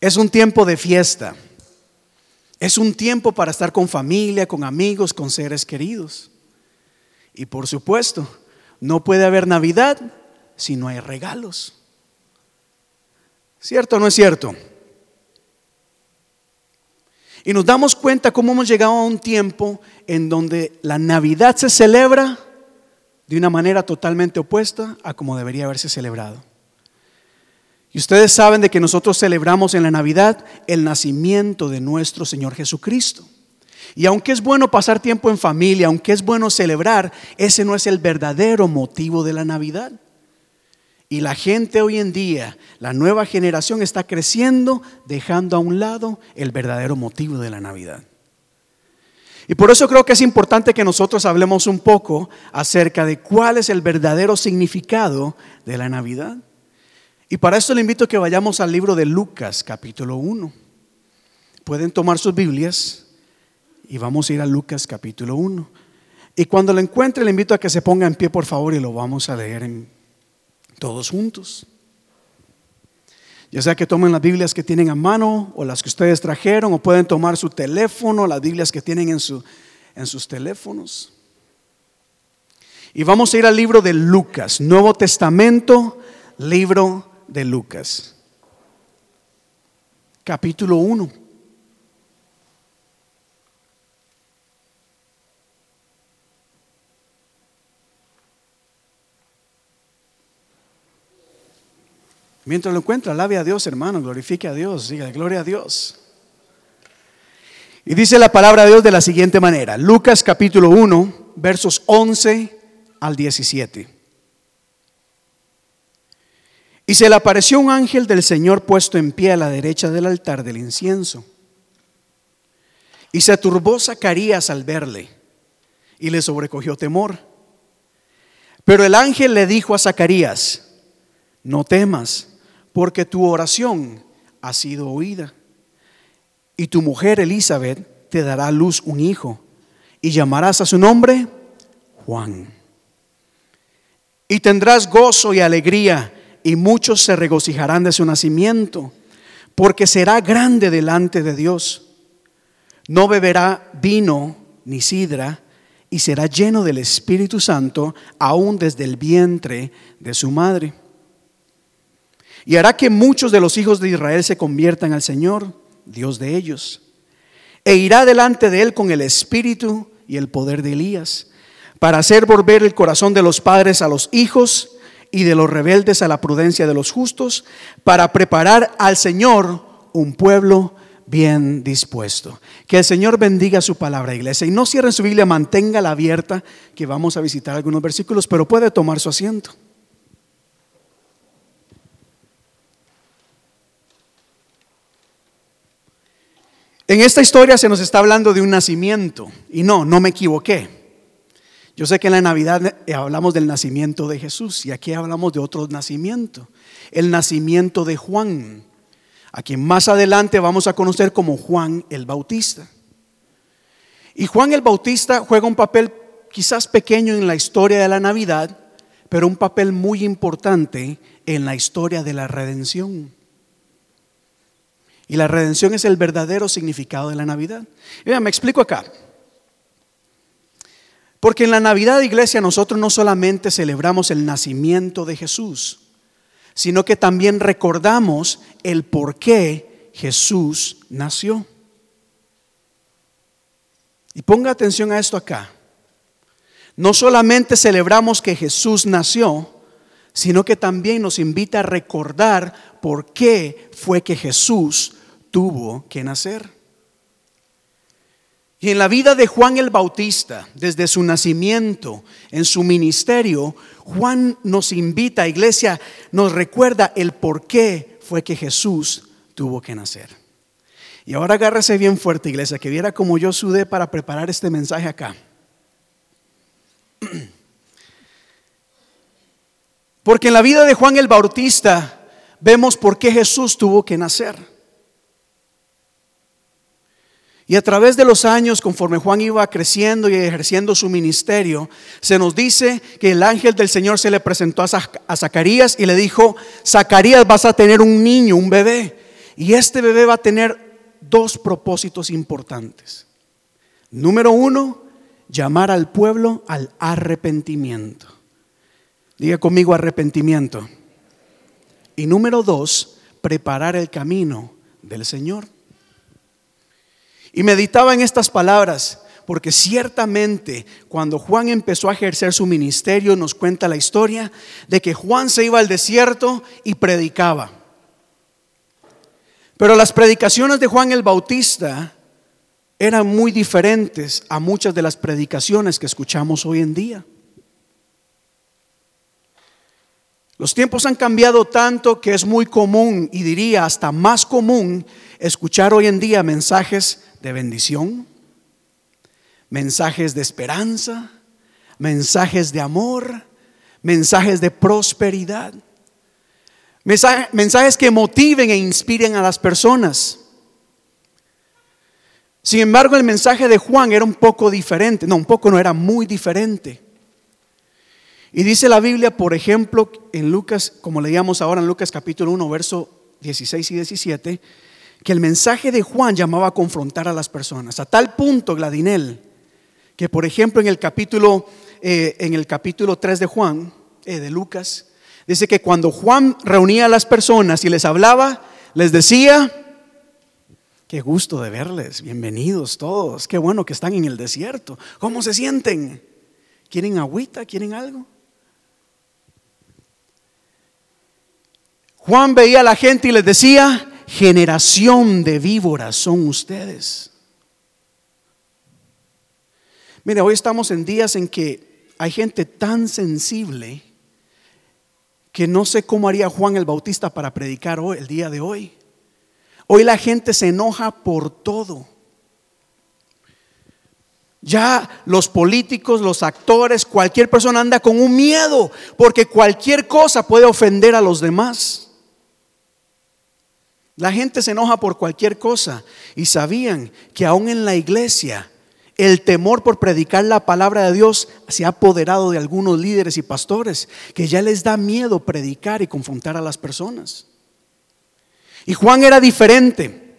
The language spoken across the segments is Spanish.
Es un tiempo de fiesta. Es un tiempo para estar con familia, con amigos, con seres queridos. Y por supuesto, no puede haber Navidad si no hay regalos. ¿Cierto o no es cierto? Y nos damos cuenta cómo hemos llegado a un tiempo en donde la Navidad se celebra de una manera totalmente opuesta a como debería haberse celebrado. Y ustedes saben de que nosotros celebramos en la Navidad el nacimiento de nuestro Señor Jesucristo. Y aunque es bueno pasar tiempo en familia, aunque es bueno celebrar, ese no es el verdadero motivo de la Navidad. Y la gente hoy en día, la nueva generación está creciendo dejando a un lado el verdadero motivo de la Navidad. Y por eso creo que es importante que nosotros hablemos un poco acerca de cuál es el verdadero significado de la Navidad. Y para esto le invito a que vayamos al libro de Lucas, capítulo 1. Pueden tomar sus Biblias y vamos a ir a Lucas, capítulo 1. Y cuando lo encuentre, le invito a que se ponga en pie, por favor, y lo vamos a leer en todos juntos. Ya sea que tomen las Biblias que tienen a mano o las que ustedes trajeron o pueden tomar su teléfono, las Biblias que tienen en, su, en sus teléfonos. Y vamos a ir al libro de Lucas, Nuevo Testamento, libro de Lucas. Capítulo 1. Mientras lo encuentra, alabe a Dios, hermano, glorifique a Dios, diga gloria a Dios. Y dice la palabra de Dios de la siguiente manera, Lucas capítulo 1, versos 11 al 17. Y se le apareció un ángel del Señor puesto en pie a la derecha del altar del incienso. Y se turbó Zacarías al verle y le sobrecogió temor. Pero el ángel le dijo a Zacarías, no temas porque tu oración ha sido oída. Y tu mujer Elizabeth te dará a luz un hijo y llamarás a su nombre Juan. Y tendrás gozo y alegría y muchos se regocijarán de su nacimiento, porque será grande delante de Dios. No beberá vino ni sidra y será lleno del Espíritu Santo aún desde el vientre de su madre y hará que muchos de los hijos de Israel se conviertan al Señor, Dios de ellos. E irá delante de él con el espíritu y el poder de Elías, para hacer volver el corazón de los padres a los hijos y de los rebeldes a la prudencia de los justos, para preparar al Señor un pueblo bien dispuesto. Que el Señor bendiga su palabra, iglesia. Y no cierren su Biblia, manténgala abierta, que vamos a visitar algunos versículos, pero puede tomar su asiento. En esta historia se nos está hablando de un nacimiento y no, no me equivoqué. Yo sé que en la Navidad eh, hablamos del nacimiento de Jesús y aquí hablamos de otro nacimiento, el nacimiento de Juan, a quien más adelante vamos a conocer como Juan el Bautista. Y Juan el Bautista juega un papel quizás pequeño en la historia de la Navidad, pero un papel muy importante en la historia de la redención. Y la redención es el verdadero significado de la Navidad. Mira, me explico acá. Porque en la Navidad, iglesia, nosotros no solamente celebramos el nacimiento de Jesús, sino que también recordamos el por qué Jesús nació. Y ponga atención a esto acá. No solamente celebramos que Jesús nació, sino que también nos invita a recordar por qué fue que Jesús tuvo que nacer. Y en la vida de Juan el Bautista, desde su nacimiento, en su ministerio, Juan nos invita, iglesia, nos recuerda el por qué fue que Jesús tuvo que nacer. Y ahora agárrese bien fuerte, iglesia, que viera como yo sudé para preparar este mensaje acá. Porque en la vida de Juan el Bautista vemos por qué Jesús tuvo que nacer. Y a través de los años, conforme Juan iba creciendo y ejerciendo su ministerio, se nos dice que el ángel del Señor se le presentó a Zacarías y le dijo, Zacarías vas a tener un niño, un bebé. Y este bebé va a tener dos propósitos importantes. Número uno, llamar al pueblo al arrepentimiento. Diga conmigo arrepentimiento. Y número dos, preparar el camino del Señor. Y meditaba en estas palabras, porque ciertamente cuando Juan empezó a ejercer su ministerio nos cuenta la historia de que Juan se iba al desierto y predicaba. Pero las predicaciones de Juan el Bautista eran muy diferentes a muchas de las predicaciones que escuchamos hoy en día. Los tiempos han cambiado tanto que es muy común y diría hasta más común escuchar hoy en día mensajes de bendición, mensajes de esperanza, mensajes de amor, mensajes de prosperidad, mensajes que motiven e inspiren a las personas. Sin embargo, el mensaje de Juan era un poco diferente, no, un poco no era muy diferente. Y dice la Biblia, por ejemplo, en Lucas, como leíamos ahora en Lucas capítulo 1, verso 16 y 17, que el mensaje de Juan llamaba a confrontar a las personas. A tal punto, Gladinel, que por ejemplo en el capítulo, eh, en el capítulo 3 de Juan, eh, de Lucas, dice que cuando Juan reunía a las personas y les hablaba, les decía, qué gusto de verles, bienvenidos todos, qué bueno que están en el desierto, ¿cómo se sienten? ¿Quieren agüita? ¿Quieren algo? Juan veía a la gente y les decía, generación de víboras son ustedes. Mira, hoy estamos en días en que hay gente tan sensible que no sé cómo haría Juan el Bautista para predicar hoy, el día de hoy. Hoy la gente se enoja por todo. Ya los políticos, los actores, cualquier persona anda con un miedo porque cualquier cosa puede ofender a los demás. La gente se enoja por cualquier cosa y sabían que aún en la iglesia el temor por predicar la palabra de Dios se ha apoderado de algunos líderes y pastores que ya les da miedo predicar y confrontar a las personas. Y Juan era diferente.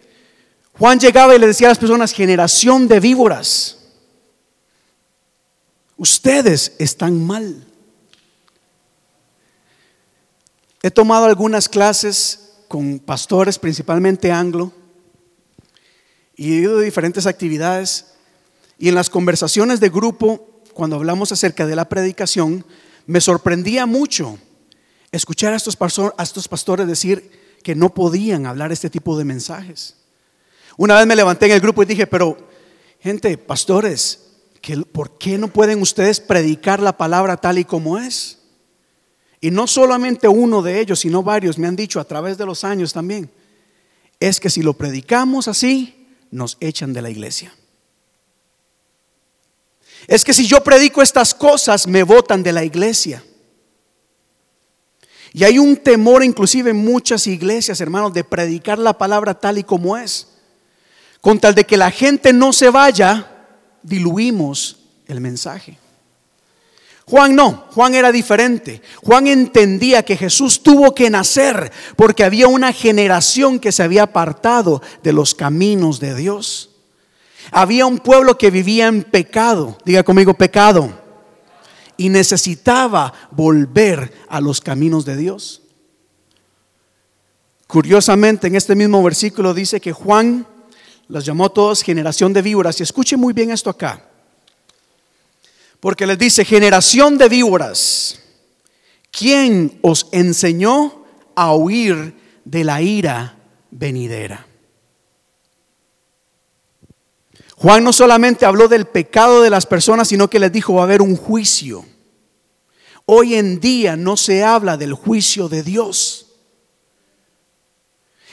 Juan llegaba y le decía a las personas, generación de víboras, ustedes están mal. He tomado algunas clases con pastores, principalmente anglo, y he ido diferentes actividades. Y en las conversaciones de grupo, cuando hablamos acerca de la predicación, me sorprendía mucho escuchar a estos, a estos pastores decir que no podían hablar este tipo de mensajes. Una vez me levanté en el grupo y dije, pero gente, pastores, ¿por qué no pueden ustedes predicar la palabra tal y como es? Y no solamente uno de ellos, sino varios me han dicho a través de los años también, es que si lo predicamos así, nos echan de la iglesia. Es que si yo predico estas cosas, me votan de la iglesia. Y hay un temor inclusive en muchas iglesias, hermanos, de predicar la palabra tal y como es. Con tal de que la gente no se vaya, diluimos el mensaje. Juan no, Juan era diferente. Juan entendía que Jesús tuvo que nacer porque había una generación que se había apartado de los caminos de Dios. Había un pueblo que vivía en pecado, diga conmigo pecado, y necesitaba volver a los caminos de Dios. Curiosamente, en este mismo versículo dice que Juan los llamó todos generación de víboras. Y escuche muy bien esto acá. Porque les dice, generación de víboras, ¿quién os enseñó a huir de la ira venidera? Juan no solamente habló del pecado de las personas, sino que les dijo va a haber un juicio. Hoy en día no se habla del juicio de Dios.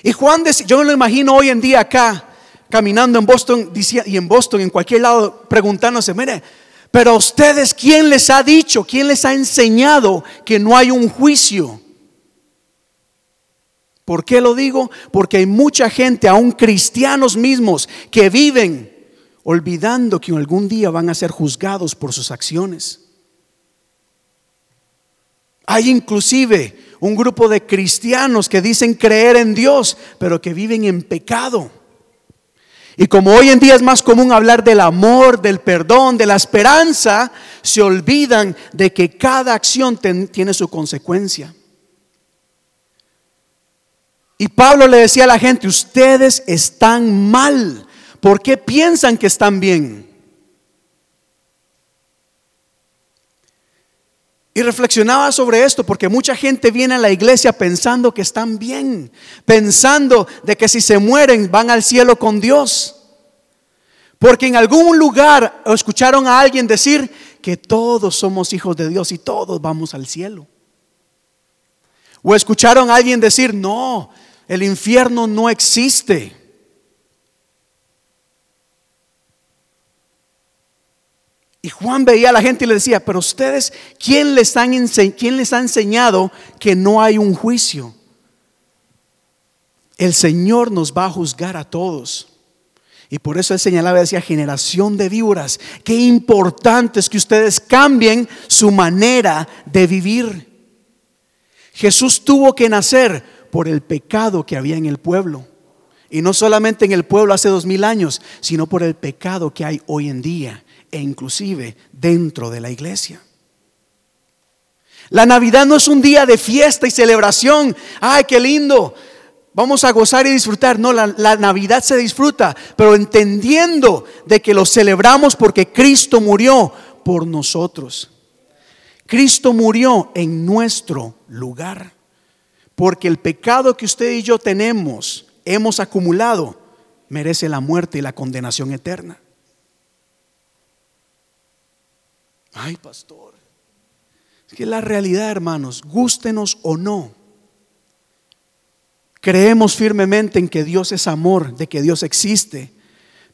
Y Juan, yo me lo imagino hoy en día acá, caminando en Boston y en Boston, en cualquier lado, preguntándose, mire, pero a ustedes, ¿quién les ha dicho, quién les ha enseñado que no hay un juicio? ¿Por qué lo digo? Porque hay mucha gente, aún cristianos mismos, que viven olvidando que algún día van a ser juzgados por sus acciones. Hay inclusive un grupo de cristianos que dicen creer en Dios, pero que viven en pecado. Y como hoy en día es más común hablar del amor, del perdón, de la esperanza, se olvidan de que cada acción tiene su consecuencia. Y Pablo le decía a la gente, ustedes están mal. ¿Por qué piensan que están bien? Y reflexionaba sobre esto porque mucha gente viene a la iglesia pensando que están bien, pensando de que si se mueren van al cielo con Dios. Porque en algún lugar escucharon a alguien decir que todos somos hijos de Dios y todos vamos al cielo. O escucharon a alguien decir, no, el infierno no existe. Y Juan veía a la gente y le decía, pero ustedes, ¿quién les, han ¿quién les ha enseñado que no hay un juicio? El Señor nos va a juzgar a todos. Y por eso él señalaba, decía, generación de víboras, qué importante es que ustedes cambien su manera de vivir. Jesús tuvo que nacer por el pecado que había en el pueblo. Y no solamente en el pueblo hace dos mil años, sino por el pecado que hay hoy en día e inclusive dentro de la iglesia. La Navidad no es un día de fiesta y celebración. Ay, qué lindo. Vamos a gozar y disfrutar. No, la, la, Navidad se disfruta, pero entendiendo de que lo celebramos porque Cristo murió por nosotros. Cristo murió en nuestro lugar. Porque el pecado que usted y yo tenemos, hemos acumulado, merece la muerte y la condenación eterna. Ay, pastor. Es que la realidad, hermanos, gústenos o no. Creemos firmemente en que Dios es amor, de que Dios existe,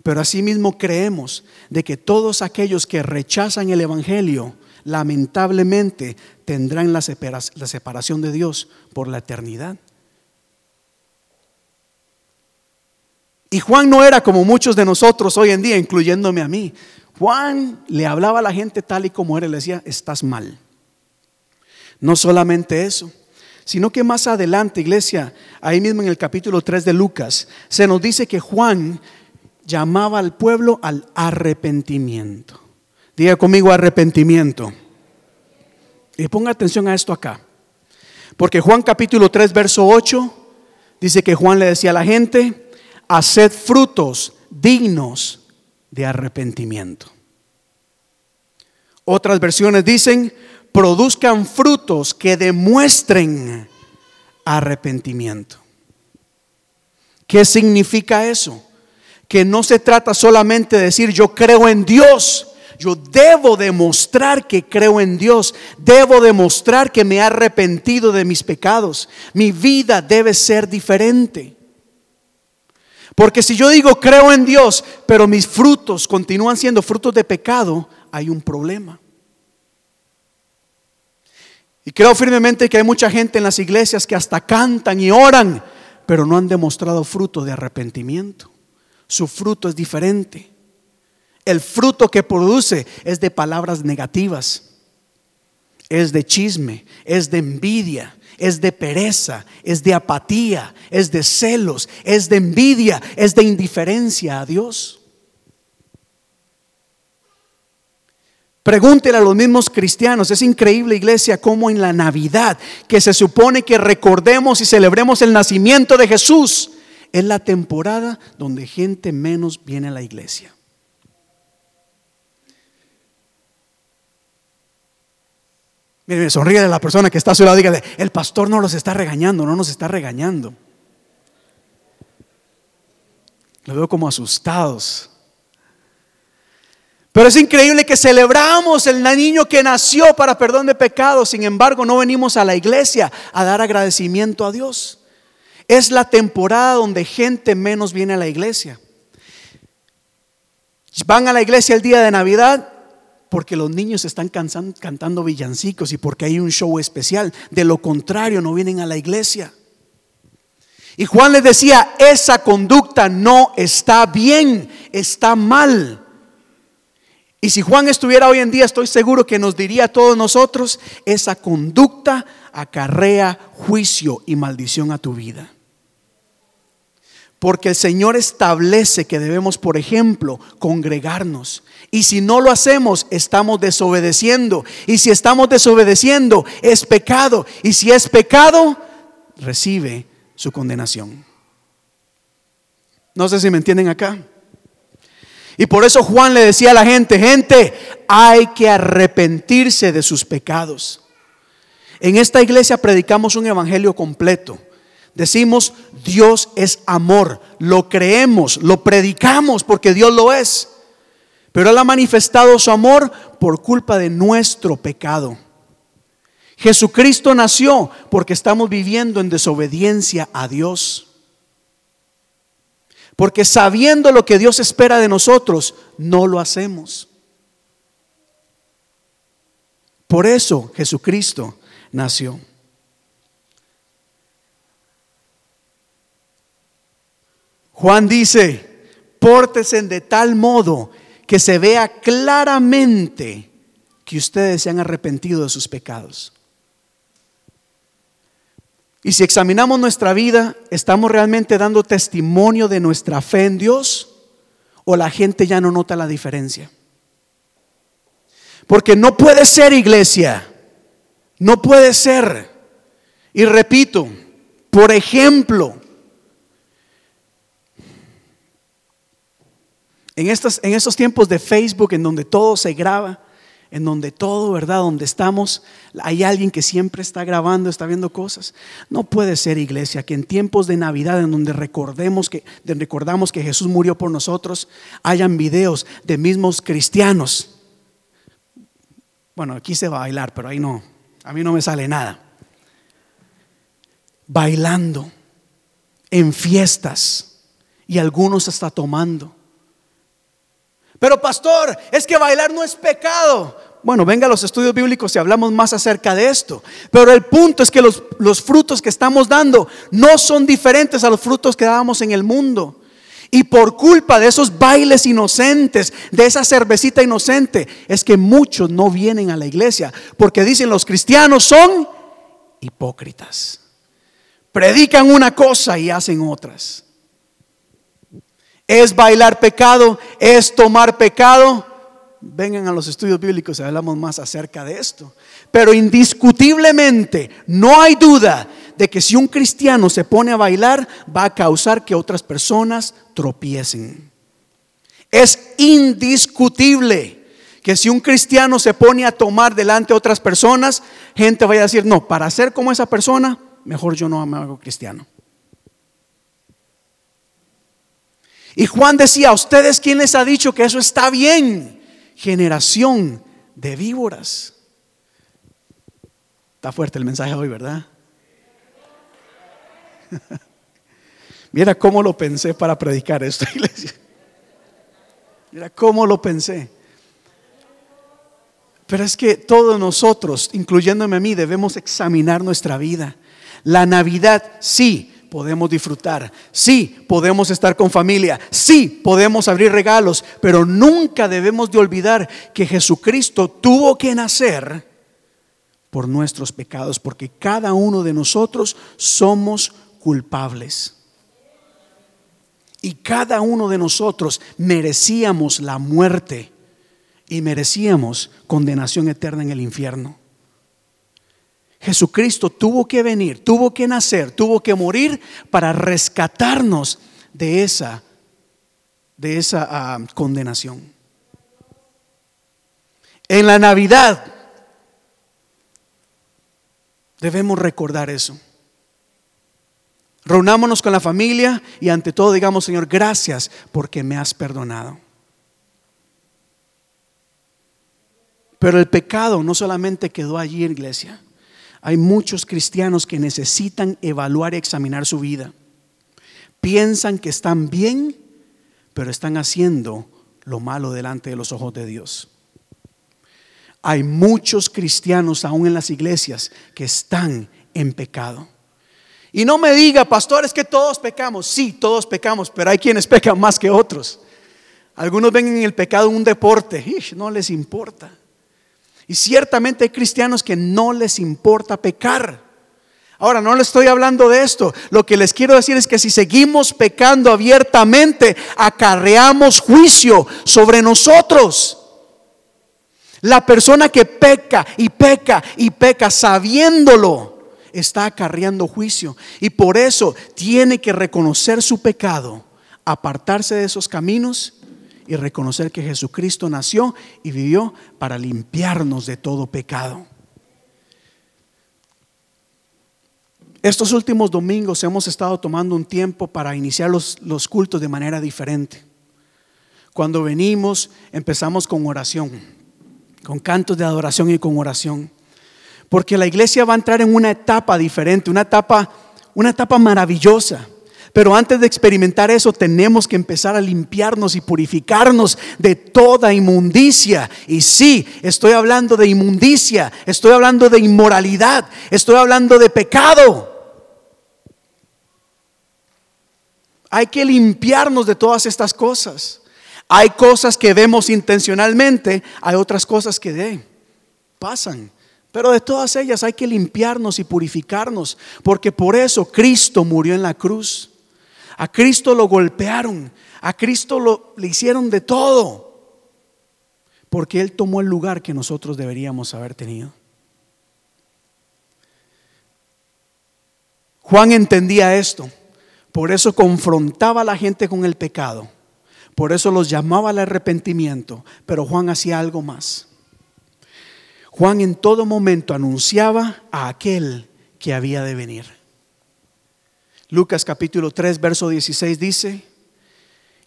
pero asimismo creemos de que todos aquellos que rechazan el Evangelio, lamentablemente tendrán la separación de Dios por la eternidad. Y Juan no era como muchos de nosotros hoy en día, incluyéndome a mí. Juan le hablaba a la gente tal y como era, le decía, estás mal. No solamente eso, sino que más adelante, iglesia, ahí mismo en el capítulo 3 de Lucas, se nos dice que Juan llamaba al pueblo al arrepentimiento. Diga conmigo arrepentimiento. Y ponga atención a esto acá. Porque Juan capítulo 3, verso 8, dice que Juan le decía a la gente, haced frutos dignos de arrepentimiento. Otras versiones dicen, produzcan frutos que demuestren arrepentimiento. ¿Qué significa eso? Que no se trata solamente de decir yo creo en Dios. Yo debo demostrar que creo en Dios. Debo demostrar que me he arrepentido de mis pecados. Mi vida debe ser diferente. Porque si yo digo creo en Dios, pero mis frutos continúan siendo frutos de pecado, hay un problema. Y creo firmemente que hay mucha gente en las iglesias que hasta cantan y oran, pero no han demostrado fruto de arrepentimiento. Su fruto es diferente. El fruto que produce es de palabras negativas, es de chisme, es de envidia, es de pereza, es de apatía, es de celos, es de envidia, es de indiferencia a Dios. Pregúntele a los mismos cristianos, es increíble iglesia como en la Navidad, que se supone que recordemos y celebremos el nacimiento de Jesús, es la temporada donde gente menos viene a la iglesia. Mire, sonríe a la persona que está a su lado, dígale, el pastor no los está regañando, no nos está regañando. Lo veo como asustados. Pero es increíble que celebramos el niño que nació para perdón de pecados, sin embargo no venimos a la iglesia a dar agradecimiento a Dios. Es la temporada donde gente menos viene a la iglesia. Van a la iglesia el día de Navidad porque los niños están cantando villancicos y porque hay un show especial. De lo contrario, no vienen a la iglesia. Y Juan les decía, esa conducta no está bien, está mal. Y si Juan estuviera hoy en día, estoy seguro que nos diría a todos nosotros, esa conducta acarrea juicio y maldición a tu vida. Porque el Señor establece que debemos, por ejemplo, congregarnos. Y si no lo hacemos, estamos desobedeciendo. Y si estamos desobedeciendo, es pecado. Y si es pecado, recibe su condenación. No sé si me entienden acá. Y por eso Juan le decía a la gente, gente, hay que arrepentirse de sus pecados. En esta iglesia predicamos un evangelio completo. Decimos, Dios es amor, lo creemos, lo predicamos porque Dios lo es. Pero Él ha manifestado su amor por culpa de nuestro pecado. Jesucristo nació porque estamos viviendo en desobediencia a Dios. Porque sabiendo lo que Dios espera de nosotros, no lo hacemos. Por eso Jesucristo nació. Juan dice, pórtese de tal modo que se vea claramente que ustedes se han arrepentido de sus pecados. Y si examinamos nuestra vida, ¿estamos realmente dando testimonio de nuestra fe en Dios? ¿O la gente ya no nota la diferencia? Porque no puede ser iglesia, no puede ser. Y repito, por ejemplo, en estos, tiempos de Facebook en donde todo se graba, en donde todo, ¿verdad? Donde estamos, hay alguien que siempre está grabando, está viendo cosas. No puede ser iglesia que en tiempos de Navidad en donde recordemos que recordamos que Jesús murió por nosotros, hayan videos de mismos cristianos. Bueno, aquí se va a bailar, pero ahí no. A mí no me sale nada. Bailando en fiestas y algunos hasta tomando. Pero pastor, es que bailar no es pecado. Bueno, venga a los estudios bíblicos y hablamos más acerca de esto. Pero el punto es que los, los frutos que estamos dando no son diferentes a los frutos que dábamos en el mundo. Y por culpa de esos bailes inocentes, de esa cervecita inocente, es que muchos no vienen a la iglesia. Porque dicen los cristianos son hipócritas. Predican una cosa y hacen otras. ¿Es bailar pecado? ¿Es tomar pecado? Vengan a los estudios bíblicos y hablamos más acerca de esto. Pero indiscutiblemente no hay duda de que si un cristiano se pone a bailar va a causar que otras personas tropiecen. Es indiscutible que si un cristiano se pone a tomar delante de otras personas, gente vaya a decir, no, para ser como esa persona, mejor yo no me hago cristiano. Y Juan decía, ¿a ustedes quién les ha dicho que eso está bien? Generación de víboras. Está fuerte el mensaje hoy, ¿verdad? Mira cómo lo pensé para predicar esto, iglesia. Mira cómo lo pensé. Pero es que todos nosotros, incluyéndome a mí, debemos examinar nuestra vida. La Navidad, sí, podemos disfrutar, sí, podemos estar con familia, sí, podemos abrir regalos, pero nunca debemos de olvidar que Jesucristo tuvo que nacer por nuestros pecados, porque cada uno de nosotros somos culpables. Y cada uno de nosotros merecíamos la muerte y merecíamos condenación eterna en el infierno. Jesucristo tuvo que venir, tuvo que nacer, tuvo que morir para rescatarnos de esa, de esa ah, condenación. En la Navidad debemos recordar eso. Reunámonos con la familia y ante todo digamos, Señor, gracias porque me has perdonado. Pero el pecado no solamente quedó allí, iglesia. Hay muchos cristianos que necesitan evaluar y examinar su vida. Piensan que están bien, pero están haciendo lo malo delante de los ojos de Dios. Hay muchos cristianos aún en las iglesias que están en pecado. Y no me diga, pastor, es que todos pecamos. Sí, todos pecamos, pero hay quienes pecan más que otros. Algunos ven en el pecado un deporte, no les importa. Y ciertamente hay cristianos que no les importa pecar. Ahora, no le estoy hablando de esto. Lo que les quiero decir es que si seguimos pecando abiertamente, acarreamos juicio sobre nosotros. La persona que peca y peca y peca sabiéndolo, está acarreando juicio. Y por eso tiene que reconocer su pecado, apartarse de esos caminos y reconocer que Jesucristo nació y vivió para limpiarnos de todo pecado. Estos últimos domingos hemos estado tomando un tiempo para iniciar los, los cultos de manera diferente. Cuando venimos empezamos con oración, con cantos de adoración y con oración. Porque la iglesia va a entrar en una etapa diferente, una etapa, una etapa maravillosa. Pero antes de experimentar eso tenemos que empezar a limpiarnos y purificarnos de toda inmundicia. Y sí, estoy hablando de inmundicia, estoy hablando de inmoralidad, estoy hablando de pecado. Hay que limpiarnos de todas estas cosas. Hay cosas que vemos intencionalmente, hay otras cosas que pasan. Pero de todas ellas hay que limpiarnos y purificarnos, porque por eso Cristo murió en la cruz. A Cristo lo golpearon, a Cristo lo, le hicieron de todo, porque Él tomó el lugar que nosotros deberíamos haber tenido. Juan entendía esto. Por eso confrontaba a la gente con el pecado. Por eso los llamaba al arrepentimiento. Pero Juan hacía algo más. Juan en todo momento anunciaba a aquel que había de venir. Lucas capítulo 3, verso 16 dice,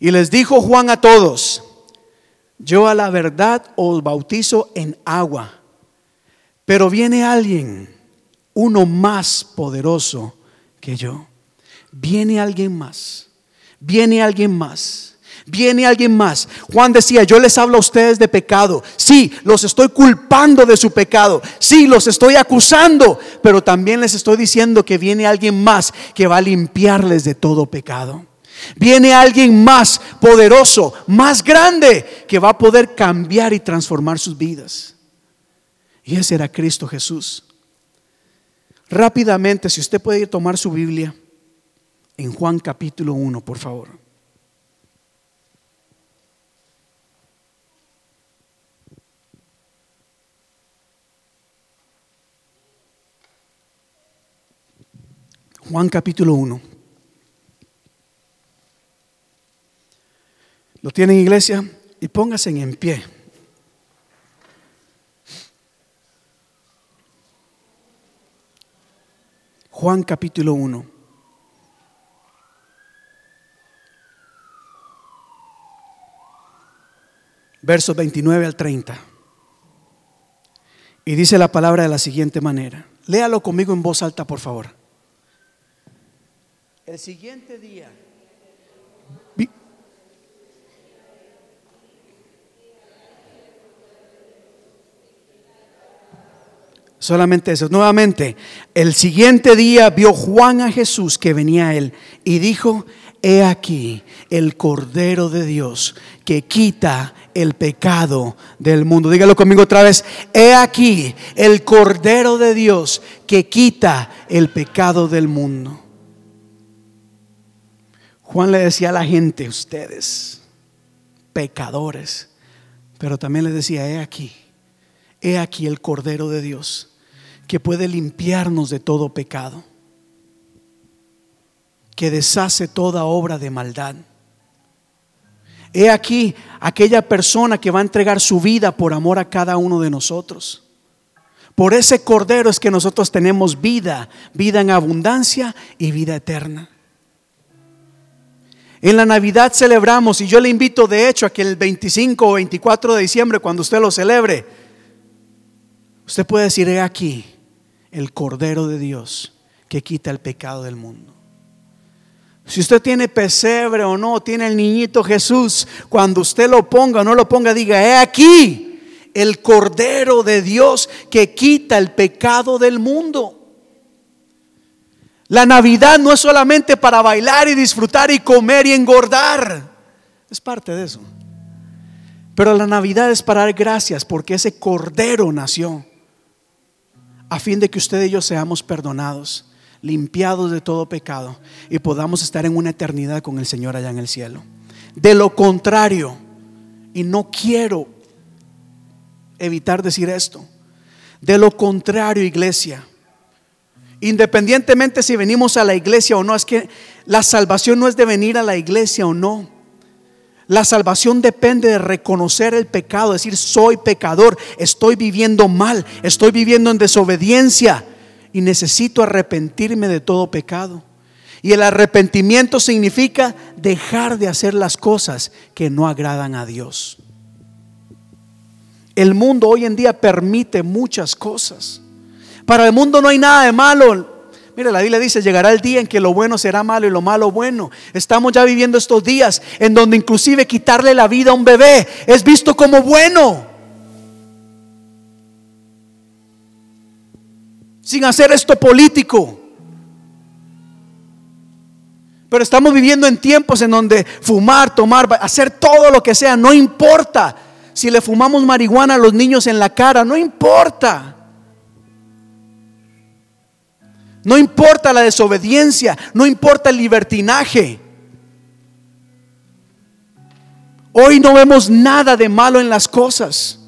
y les dijo Juan a todos, yo a la verdad os bautizo en agua, pero viene alguien, uno más poderoso que yo viene alguien más, viene alguien más. Viene alguien más. Juan decía, yo les hablo a ustedes de pecado. Sí, los estoy culpando de su pecado. Sí, los estoy acusando. Pero también les estoy diciendo que viene alguien más que va a limpiarles de todo pecado. Viene alguien más poderoso, más grande, que va a poder cambiar y transformar sus vidas. Y ese era Cristo Jesús. Rápidamente, si usted puede ir a tomar su Biblia en Juan capítulo 1, por favor. Juan capítulo 1. ¿Lo tienen iglesia? Y póngase en pie. Juan capítulo 1. versos 29 al 30. Y dice la palabra de la siguiente manera. Léalo conmigo en voz alta, por favor. El siguiente día. Solamente eso. Nuevamente, el siguiente día vio Juan a Jesús que venía a él y dijo, he aquí el Cordero de Dios que quita el pecado del mundo. Dígalo conmigo otra vez. He aquí el Cordero de Dios que quita el pecado del mundo. Juan le decía a la gente, ustedes, pecadores, pero también le decía, he aquí, he aquí el Cordero de Dios que puede limpiarnos de todo pecado, que deshace toda obra de maldad. He aquí aquella persona que va a entregar su vida por amor a cada uno de nosotros. Por ese cordero es que nosotros tenemos vida, vida en abundancia y vida eterna. En la Navidad celebramos, y yo le invito de hecho a que el 25 o 24 de diciembre, cuando usted lo celebre, usted puede decir, he aquí el Cordero de Dios que quita el pecado del mundo. Si usted tiene pesebre o no, tiene el niñito Jesús, cuando usted lo ponga o no lo ponga, diga, he aquí el Cordero de Dios que quita el pecado del mundo. La Navidad no es solamente para bailar y disfrutar y comer y engordar. Es parte de eso. Pero la Navidad es para dar gracias porque ese Cordero nació a fin de que usted y yo seamos perdonados limpiados de todo pecado y podamos estar en una eternidad con el Señor allá en el cielo. De lo contrario, y no quiero evitar decir esto, de lo contrario, iglesia, independientemente si venimos a la iglesia o no, es que la salvación no es de venir a la iglesia o no. La salvación depende de reconocer el pecado, decir, soy pecador, estoy viviendo mal, estoy viviendo en desobediencia y necesito arrepentirme de todo pecado. Y el arrepentimiento significa dejar de hacer las cosas que no agradan a Dios. El mundo hoy en día permite muchas cosas. Para el mundo no hay nada de malo. Mira, la Biblia dice, llegará el día en que lo bueno será malo y lo malo bueno. Estamos ya viviendo estos días en donde inclusive quitarle la vida a un bebé es visto como bueno. sin hacer esto político. Pero estamos viviendo en tiempos en donde fumar, tomar, hacer todo lo que sea, no importa. Si le fumamos marihuana a los niños en la cara, no importa. No importa la desobediencia, no importa el libertinaje. Hoy no vemos nada de malo en las cosas.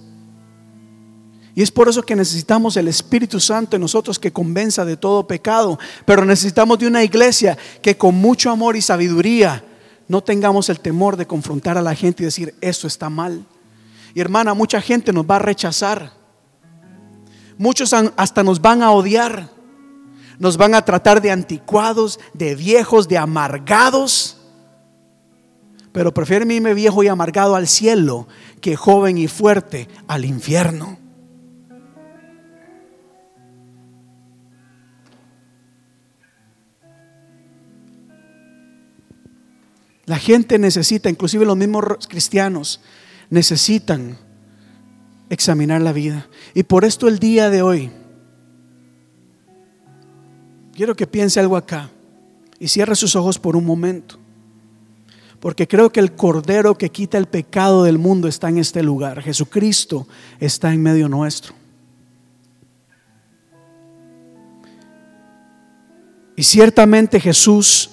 Y es por eso que necesitamos el Espíritu Santo en nosotros que convenza de todo pecado. Pero necesitamos de una iglesia que con mucho amor y sabiduría no tengamos el temor de confrontar a la gente y decir, esto está mal. Y hermana, mucha gente nos va a rechazar. Muchos hasta nos van a odiar. Nos van a tratar de anticuados, de viejos, de amargados. Pero prefiero irme viejo y amargado al cielo que joven y fuerte al infierno. La gente necesita, inclusive los mismos cristianos, necesitan examinar la vida. Y por esto el día de hoy, quiero que piense algo acá y cierre sus ojos por un momento. Porque creo que el Cordero que quita el pecado del mundo está en este lugar. Jesucristo está en medio nuestro. Y ciertamente Jesús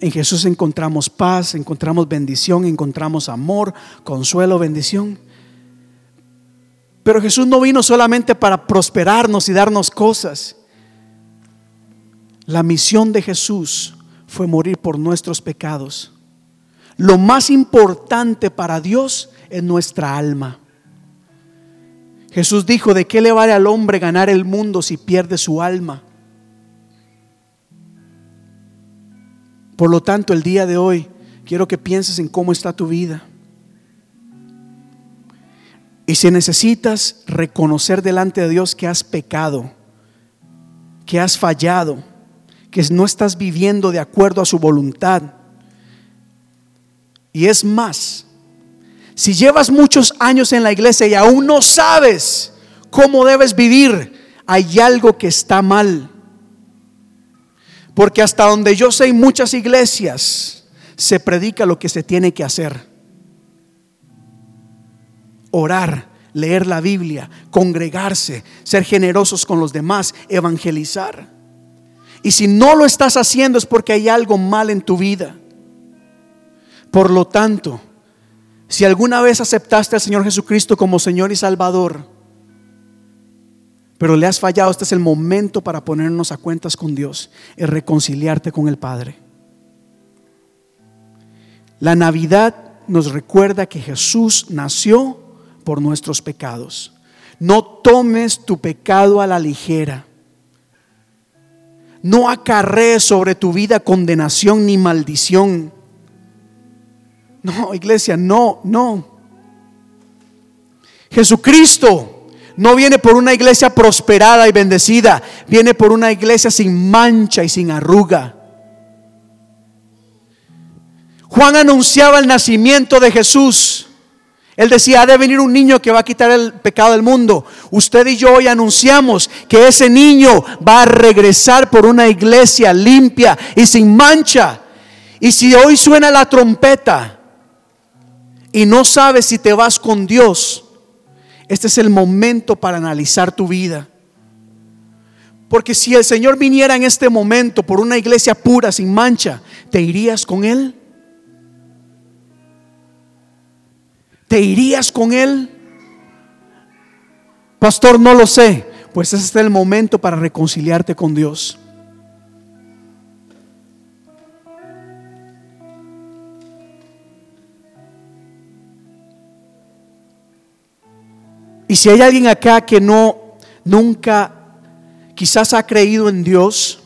en Jesús encontramos paz, encontramos bendición, encontramos amor, consuelo, bendición. Pero Jesús no vino solamente para prosperarnos y darnos cosas. La misión de Jesús fue morir por nuestros pecados. Lo más importante para Dios es nuestra alma. Jesús dijo, ¿de qué le vale al hombre ganar el mundo si pierde su alma? Por lo tanto, el día de hoy quiero que pienses en cómo está tu vida. Y si necesitas reconocer delante de Dios que has pecado, que has fallado, que no estás viviendo de acuerdo a su voluntad. Y es más, si llevas muchos años en la iglesia y aún no sabes cómo debes vivir, hay algo que está mal. Porque hasta donde yo sé en muchas iglesias se predica lo que se tiene que hacer. Orar, leer la Biblia, congregarse, ser generosos con los demás, evangelizar. Y si no lo estás haciendo es porque hay algo mal en tu vida. Por lo tanto, si alguna vez aceptaste al Señor Jesucristo como Señor y Salvador, pero le has fallado, este es el momento para ponernos a cuentas con Dios y reconciliarte con el Padre. La Navidad nos recuerda que Jesús nació por nuestros pecados. No tomes tu pecado a la ligera. No acarrees sobre tu vida condenación ni maldición. No, iglesia, no, no. Jesucristo no viene por una iglesia prosperada y bendecida, viene por una iglesia sin mancha y sin arruga. Juan anunciaba el nacimiento de Jesús. Él decía, ha de venir un niño que va a quitar el pecado del mundo. Usted y yo hoy anunciamos que ese niño va a regresar por una iglesia limpia y sin mancha. Y si hoy suena la trompeta y no sabes si te vas con Dios, este es el momento para analizar tu vida. Porque si el Señor viniera en este momento por una iglesia pura, sin mancha, ¿te irías con Él? ¿Te irías con Él? Pastor, no lo sé. Pues ese es el momento para reconciliarte con Dios. Y si hay alguien acá que no, nunca, quizás ha creído en Dios,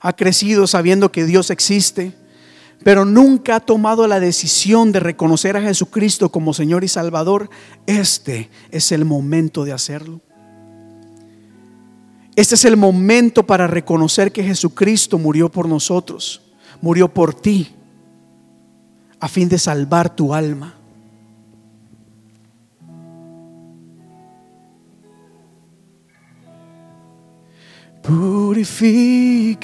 ha crecido sabiendo que Dios existe, pero nunca ha tomado la decisión de reconocer a Jesucristo como Señor y Salvador, este es el momento de hacerlo. Este es el momento para reconocer que Jesucristo murió por nosotros, murió por ti, a fin de salvar tu alma. Purifícame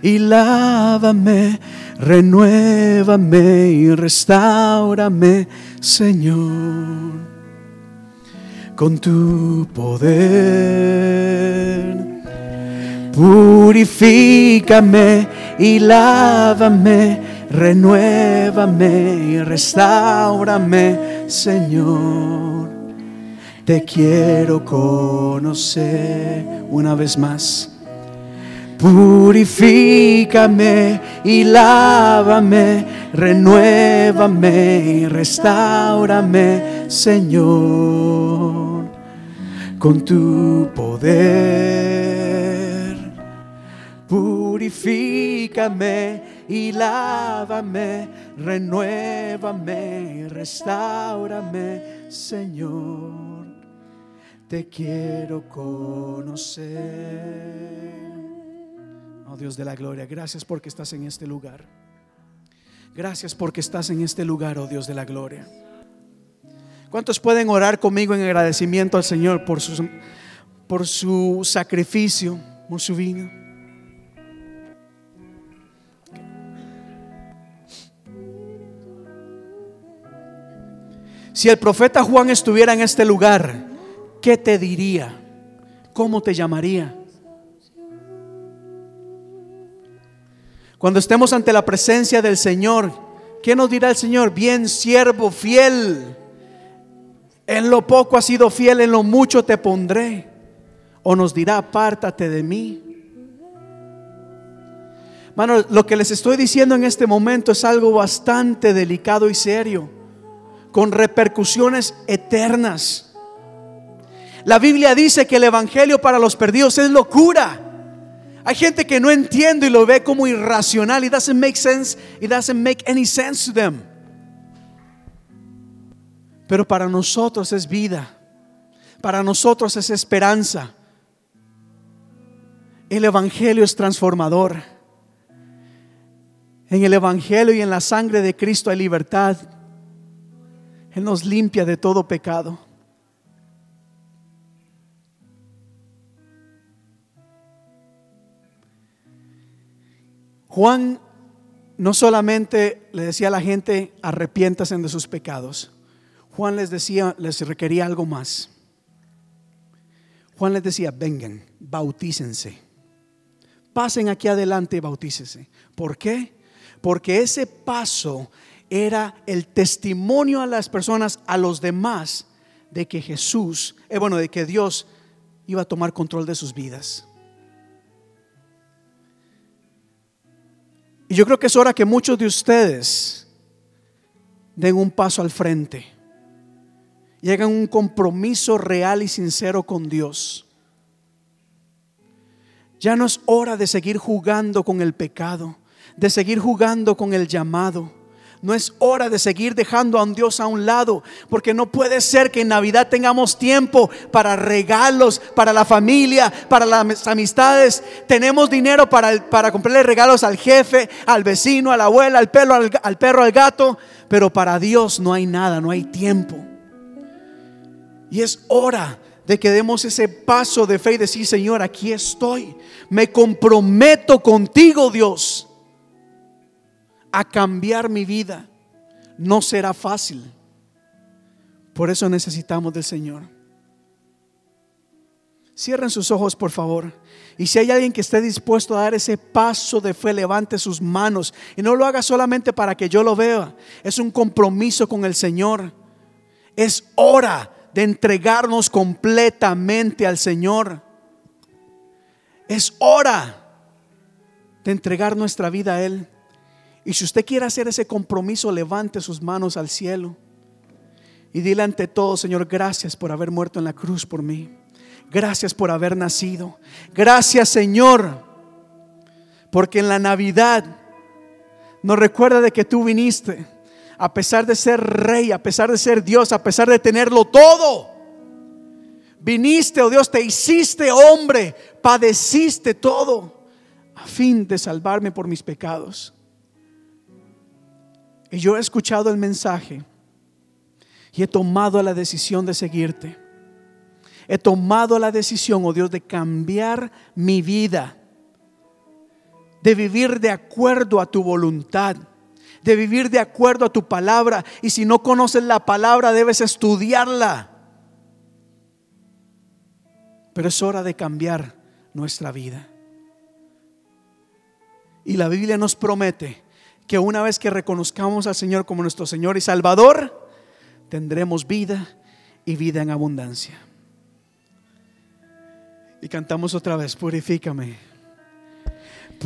y lávame, renuévame y restaurame, Señor, con tu poder. Purifícame y lávame, renuévame y restaurame, Señor te quiero conocer una vez más. Purifícame y lávame, renuévame y restaurame, Señor, con tu poder. Purifícame y lávame, renuévame y restaurame, Señor te quiero conocer. Oh Dios de la gloria, gracias porque estás en este lugar. Gracias porque estás en este lugar, oh Dios de la gloria. ¿Cuántos pueden orar conmigo en agradecimiento al Señor por su, por su sacrificio, por su vida? Si el profeta Juan estuviera en este lugar, ¿qué te diría? ¿Cómo te llamaría? Cuando estemos ante la presencia del Señor, ¿qué nos dirá el Señor? Bien, siervo fiel. En lo poco has sido fiel, en lo mucho te pondré. O nos dirá, apártate de mí. Mano, lo que les estoy diciendo en este momento es algo bastante delicado y serio, con repercusiones eternas. La Biblia dice que el Evangelio para los perdidos es locura. Hay gente que no entiende y lo ve como irracional. It doesn't make sense. It doesn't make any sense to them. Pero para nosotros es vida. Para nosotros es esperanza. El Evangelio es transformador. En el Evangelio y en la sangre de Cristo hay libertad. Él nos limpia de todo pecado. Juan no solamente le decía a la gente arrepiéntase de sus pecados, Juan les decía, les requería algo más. Juan les decía, vengan, bautícense. Pasen aquí adelante y bautícense. ¿Por qué? Porque ese paso era el testimonio a las personas, a los demás, de que Jesús, eh, bueno, de que Dios iba a tomar control de sus vidas. Y yo creo que es hora que muchos de ustedes den un paso al frente y hagan un compromiso real y sincero con Dios. Ya no es hora de seguir jugando con el pecado, de seguir jugando con el llamado. No es hora de seguir dejando a un Dios a un lado, porque no puede ser que en Navidad tengamos tiempo para regalos, para la familia, para las amistades. Tenemos dinero para, para comprarle regalos al jefe, al vecino, a la abuela, al perro, al, al perro, al gato, pero para Dios no hay nada, no hay tiempo. Y es hora de que demos ese paso de fe y decir, Señor, aquí estoy. Me comprometo contigo, Dios a cambiar mi vida. No será fácil. Por eso necesitamos del Señor. Cierren sus ojos, por favor. Y si hay alguien que esté dispuesto a dar ese paso de fe, levante sus manos. Y no lo haga solamente para que yo lo vea. Es un compromiso con el Señor. Es hora de entregarnos completamente al Señor. Es hora de entregar nuestra vida a Él. Y si usted quiere hacer ese compromiso, levante sus manos al cielo. Y dile ante todo, Señor, gracias por haber muerto en la cruz por mí. Gracias por haber nacido. Gracias Señor, porque en la Navidad nos recuerda de que tú viniste, a pesar de ser rey, a pesar de ser Dios, a pesar de tenerlo todo. Viniste, oh Dios, te hiciste hombre, padeciste todo a fin de salvarme por mis pecados. Y yo he escuchado el mensaje y he tomado la decisión de seguirte. He tomado la decisión, oh Dios, de cambiar mi vida, de vivir de acuerdo a tu voluntad, de vivir de acuerdo a tu palabra. Y si no conoces la palabra, debes estudiarla. Pero es hora de cambiar nuestra vida. Y la Biblia nos promete que una vez que reconozcamos al Señor como nuestro Señor y Salvador, tendremos vida y vida en abundancia. Y cantamos otra vez, purifícame.